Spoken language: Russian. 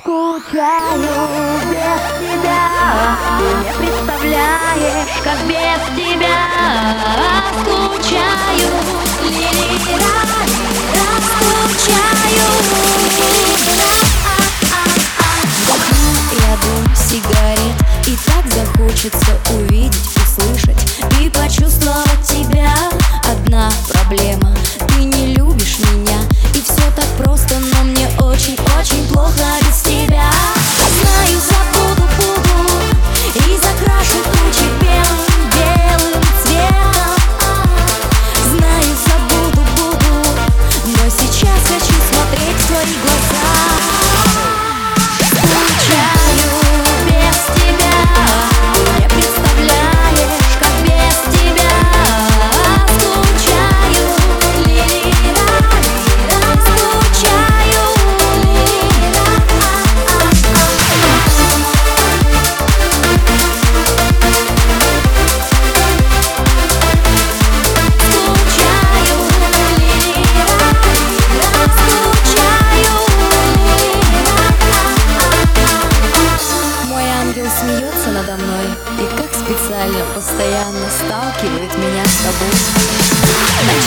скучаю без тебя. Ты не представляешь, как без тебя. Скучаю, ли-ра-ра, скучаю Я дым сигарет И так захочется увидеть, услышать И почувствовать тебя. Одна проблема И как специально постоянно сталкивает меня с тобой